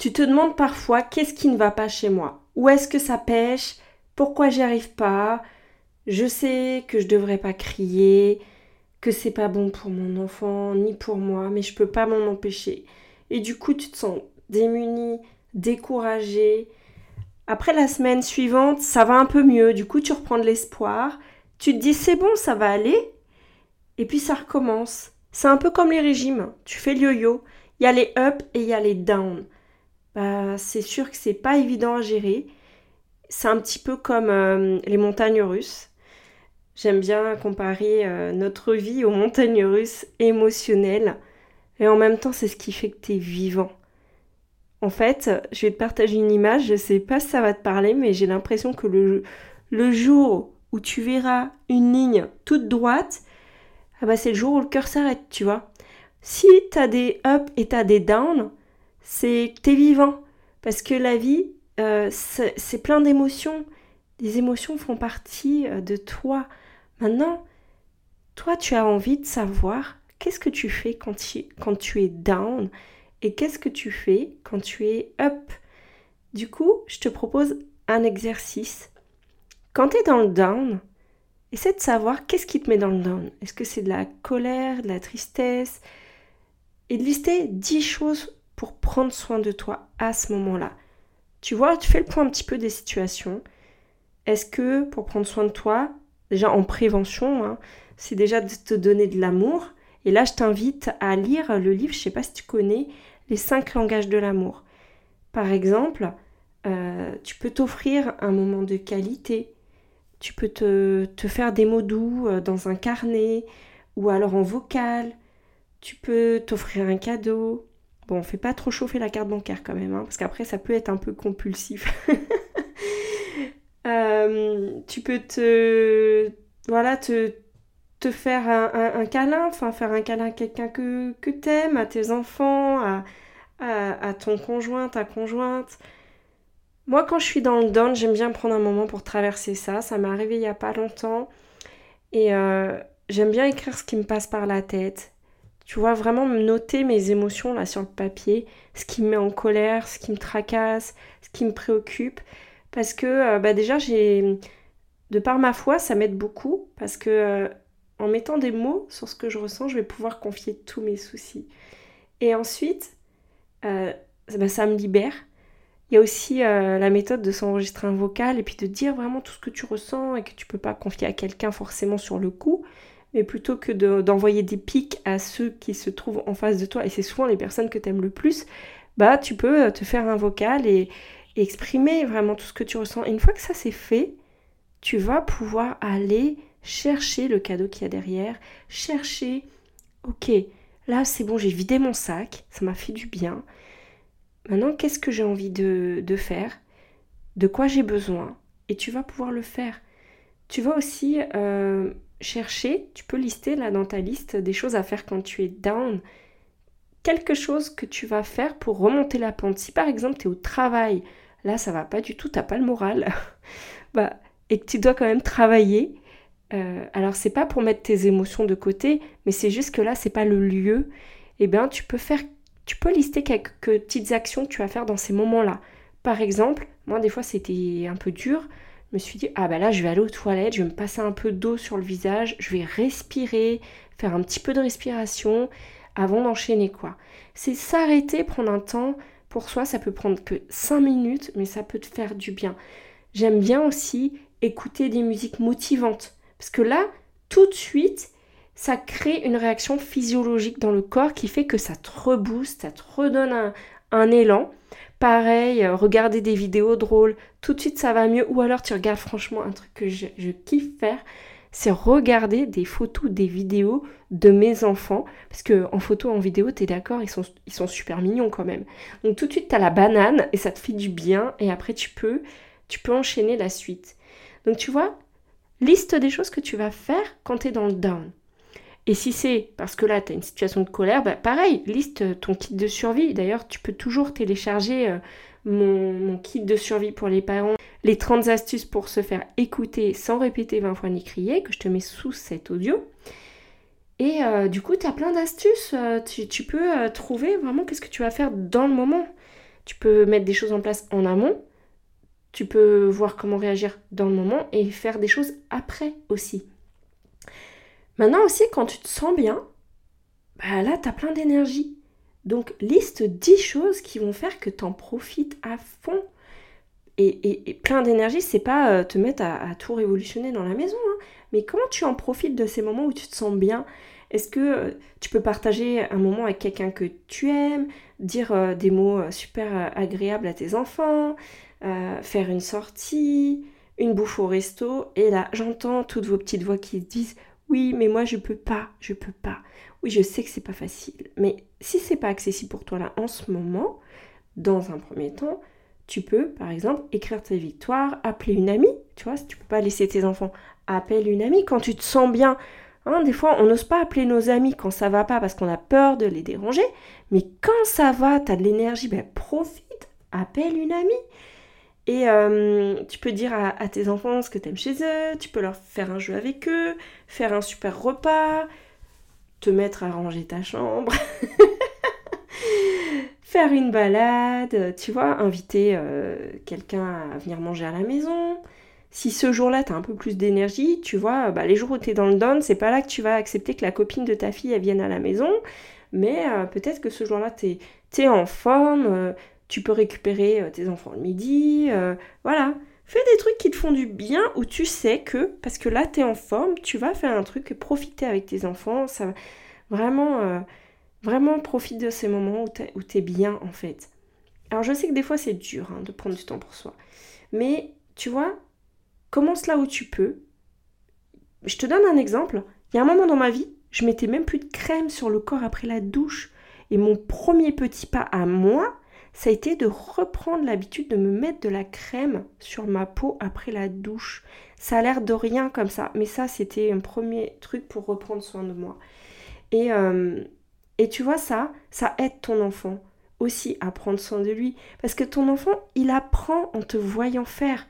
Tu te demandes parfois qu'est-ce qui ne va pas chez moi? Où est-ce que ça pêche? Pourquoi j'y arrive pas? Je sais que je devrais pas crier, que c'est pas bon pour mon enfant ni pour moi, mais je peux pas m'en empêcher. Et du coup, tu te sens démuni, découragé. Après la semaine suivante, ça va un peu mieux, du coup tu reprends de l'espoir, tu te dis c'est bon, ça va aller, et puis ça recommence. C'est un peu comme les régimes, tu fais le yo-yo, il y a les up et il y a les down bah, c'est sûr que c'est pas évident à gérer. C'est un petit peu comme euh, les montagnes russes. J'aime bien comparer euh, notre vie aux montagnes russes émotionnelles. Et en même temps, c'est ce qui fait que tu es vivant. En fait, je vais te partager une image, je sais pas si ça va te parler, mais j'ai l'impression que le, le jour où tu verras une ligne toute droite, ah bah c'est le jour où le cœur s'arrête, tu vois. Si tu as des up et tu as des down, c'est que tu es vivant. Parce que la vie, euh, c'est plein d'émotions. Les émotions font partie euh, de toi. Maintenant, toi, tu as envie de savoir qu'est-ce que tu fais quand tu, quand tu es down et qu'est-ce que tu fais quand tu es up? Du coup, je te propose un exercice. Quand tu es dans le down, essaie de savoir qu'est-ce qui te met dans le down. Est-ce que c'est de la colère, de la tristesse? Et de lister 10 choses pour prendre soin de toi à ce moment-là. Tu vois, tu fais le point un petit peu des situations. Est-ce que pour prendre soin de toi, déjà en prévention, hein, c'est déjà de te donner de l'amour. Et là, je t'invite à lire le livre, je sais pas si tu connais, Les cinq langages de l'amour. Par exemple, euh, tu peux t'offrir un moment de qualité, tu peux te, te, faire des mots doux euh, dans un carnet ou alors en vocal, tu peux t'offrir un cadeau, Bon, on fait pas trop chauffer la carte bancaire quand même, hein, parce qu'après ça peut être un peu compulsif. Euh, tu peux te, voilà, te, te faire un, câlin, enfin faire un câlin à quelqu'un que, que aimes, à tes enfants, à, ton conjoint, ta conjointe. Moi, quand je suis dans le down, j'aime bien prendre un moment pour traverser ça. Ça m'est arrivé il y a pas longtemps. Et euh, j'aime bien écrire ce qui me passe par la tête. Tu vois, vraiment noter mes émotions là sur le papier, ce qui me met en colère, ce qui me tracasse, ce qui me préoccupe. Parce que euh, bah déjà, j'ai. De par ma foi, ça m'aide beaucoup. Parce que euh, en mettant des mots sur ce que je ressens, je vais pouvoir confier tous mes soucis. Et ensuite, euh, bah, ça me libère. Il y a aussi la méthode de s'enregistrer un vocal et puis de dire vraiment tout ce que tu ressens et que tu peux pas confier à quelqu'un forcément sur le coup mais plutôt que d'envoyer des pics à ceux qui se trouvent en face de toi, et c'est souvent les personnes que tu aimes le plus, bah tu peux euh, te faire un vocal et, exprimer vraiment tout ce que tu ressens. Et une fois que ça c'est fait, tu vas pouvoir aller chercher le cadeau qu'il y a derrière, chercher, ok, là c'est bon, j'ai vidé mon sac, ça m'a fait du bien. Maintenant, qu'est-ce que j'ai envie de, de faire? De quoi j'ai besoin? Et tu vas pouvoir le faire. Tu vas aussi euh, chercher, tu peux lister là dans ta liste des choses à faire quand tu es down. Quelque chose que tu vas faire pour remonter la pente. Si par exemple tu es au travail, là ça va pas du tout, t'as pas le moral, bah, et que tu dois quand même travailler, euh, alors c'est pas pour mettre tes émotions de côté, mais c'est juste que là c'est pas le lieu, et eh bien tu peux faire, tu peux lister quelques petites actions que tu vas faire dans ces moments-là. Par exemple, moi des fois c'était un peu dur, me suis dit, ah bah là, je vais aller aux toilettes, je vais me passer un peu d'eau sur le visage, je vais respirer, faire un petit peu de respiration avant d'enchaîner quoi. C'est s'arrêter, prendre un temps pour soi, ça peut prendre que 5 minutes, mais ça peut te faire du bien. J'aime bien aussi écouter des musiques motivantes, parce que là, tout de suite, ça crée une réaction physiologique dans le corps qui fait que ça te rebooste, ça te redonne un, un élan. Pareil, euh, regarder des vidéos drôles, tout de suite ça va mieux. Ou alors tu regardes franchement un truc que je, kiffe faire, c'est regarder des photos, des vidéos de mes enfants. Parce que en photo, en vidéo, t'es d'accord, ils sont, ils sont super mignons quand même. Donc tout de suite, t'as la banane et ça te fait du bien. Et après, tu peux, tu peux enchaîner la suite. Donc tu vois, liste des choses que tu vas faire quand tu es dans le down. Et si c'est parce que là, tu as une situation de colère, bah pareil, liste ton kit de survie. D'ailleurs, tu peux toujours télécharger euh, mon, kit de survie pour les parents, les 30 astuces pour se faire écouter sans répéter 20 fois ni crier, que je te mets sous cet audio. Et euh, du coup, tu as plein d'astuces. Euh, tu, peux trouver vraiment qu'est-ce que tu vas faire dans le moment. Tu peux mettre des choses en place en amont. Tu peux voir comment réagir dans le moment et faire des choses après aussi. Maintenant aussi, quand tu te sens bien, bah là, tu as plein d'énergie. Donc, liste 10 choses qui vont faire que tu en profites à fond. Et, plein d'énergie, c'est pas euh, te mettre à, tout révolutionner dans la maison, hein. mais comment tu en profites de ces moments où tu te sens bien? Est-ce que euh, tu peux partager un moment avec quelqu'un que tu aimes, dire euh, des mots super agréables à tes enfants, faire une sortie, une bouffe au resto, et là, j'entends toutes vos petites voix qui disent oui, mais moi je peux pas, je peux pas. Oui, je sais que c'est pas facile, mais si c'est pas accessible pour toi là en ce moment, dans un premier temps, tu peux par exemple écrire tes victoires, appeler une amie, tu vois, si tu peux pas laisser tes enfants, appelle une amie quand tu te sens bien. Hein, des fois, on n'ose pas appeler nos amis quand ça va pas parce qu'on a peur de les déranger, mais quand ça va, tu as de l'énergie, ben profite, appelle une amie. Et euh, tu peux dire à, tes enfants ce que tu aimes chez eux, tu peux leur faire un jeu avec eux, faire un super repas, te mettre à ranger ta chambre, faire une balade, tu vois, inviter euh, quelqu'un à venir manger à la maison. Si ce jour-là, tu as un peu plus d'énergie, tu vois, bah, les jours où tu es dans le down, c'est pas là que tu vas accepter que la copine de ta fille vienne à la maison, mais euh, peut-être que ce jour-là, tu es, en forme, tu peux récupérer euh, tes enfants le midi, euh, voilà. Fais des trucs qui te font du bien où tu sais que, parce que là tu es en forme, tu vas faire un truc et profiter avec tes enfants, ça vraiment, euh, vraiment profite de ces moments où tu es, bien en fait. Alors je sais que des fois c'est dur hein, de prendre du temps pour soi, mais tu vois, commence là où tu peux. Je te donne un exemple. Il y a un moment dans ma vie, je mettais même plus de crème sur le corps après la douche. Et mon premier petit pas à moi, ça a été de reprendre l'habitude de me mettre de la crème sur ma peau après la douche. Ça a l'air de rien comme ça, mais ça c'était un premier truc pour reprendre soin de moi. Et, euh, et tu vois ça, ça aide ton enfant aussi à prendre soin de lui. Parce que ton enfant, il apprend en te voyant faire.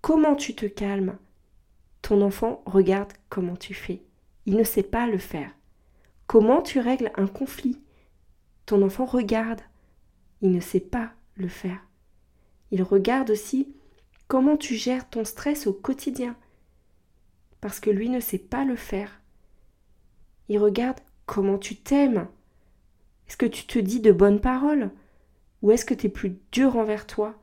Comment tu te calmes? Ton enfant regarde comment tu fais. Il ne sait pas le faire. Comment tu règles un conflit? Ton enfant regarde il ne sait pas le faire. Il regarde aussi comment tu gères ton stress au quotidien, parce que lui ne sait pas le faire. Il regarde comment tu t'aimes. Est-ce que tu te dis de bonnes paroles? Ou est-ce que tu es plus dur envers toi?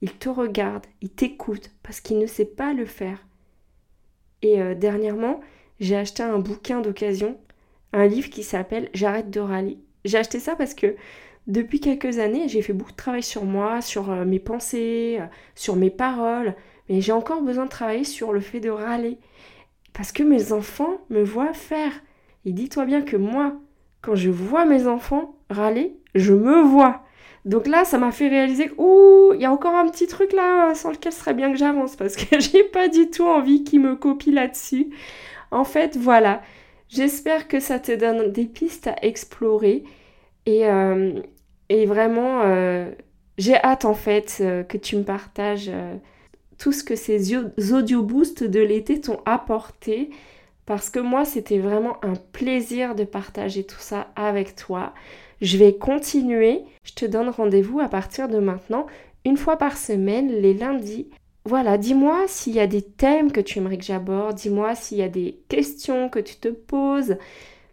Il te regarde, il t'écoute, parce qu'il ne sait pas le faire. Et euh, dernièrement, j'ai acheté un bouquin d'occasion, un livre qui s'appelle J'arrête de râler. J'ai acheté ça parce que depuis quelques années, j'ai fait beaucoup de travail sur moi, sur euh, mes pensées, euh, sur mes paroles, mais j'ai encore besoin de travailler sur le fait de râler. Parce que mes enfants me voient faire. Et dis-toi bien que moi, quand je vois mes enfants râler, je me vois. Donc là, ça m'a fait réaliser que, il y a encore un petit truc là euh, sur lequel ce serait bien que j'avance parce que j'ai pas du tout envie qu'ils me copient là-dessus. En fait, voilà. J'espère que ça te donne des pistes à explorer. Et, et vraiment, euh, j'ai hâte en fait euh, que tu me partages euh, tout ce que ces audio boosts de l'été t'ont apporté. Parce que moi, c'était vraiment un plaisir de partager tout ça avec toi. Je vais continuer. Je te donne rendez-vous à partir de maintenant, une fois par semaine, les lundis. Voilà, dis-moi s'il y a des thèmes que tu aimerais que j'aborde, dis-moi s'il y a des questions que tu te poses,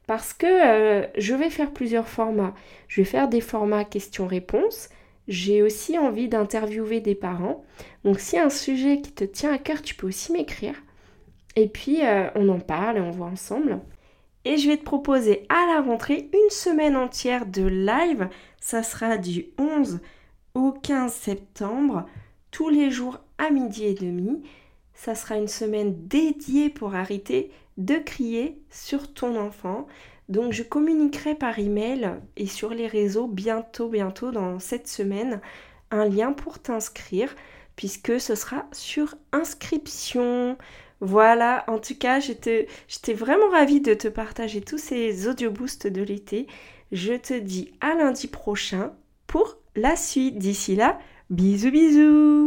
parce que euh, je vais faire plusieurs formats. Je vais faire des formats questions-réponses. J'ai aussi envie d'interviewer des parents. Donc si un sujet qui te tient à cœur, tu peux aussi m'écrire. Et puis euh, on en parle et on voit ensemble. Et je vais te proposer à la rentrée une semaine entière de live. Ça sera du 11 au 15 septembre, tous les jours à midi et demi. ça sera une semaine dédiée pour arrêter de crier sur ton enfant. Donc je communiquerai par email et sur les réseaux bientôt, bientôt dans cette semaine, un lien pour t'inscrire puisque ce sera sur inscription. Voilà, en tout cas, j'étais vraiment ravie de te partager tous ces audio boosts de l'été. Je te dis à lundi prochain pour la suite. D'ici là, bisous bisous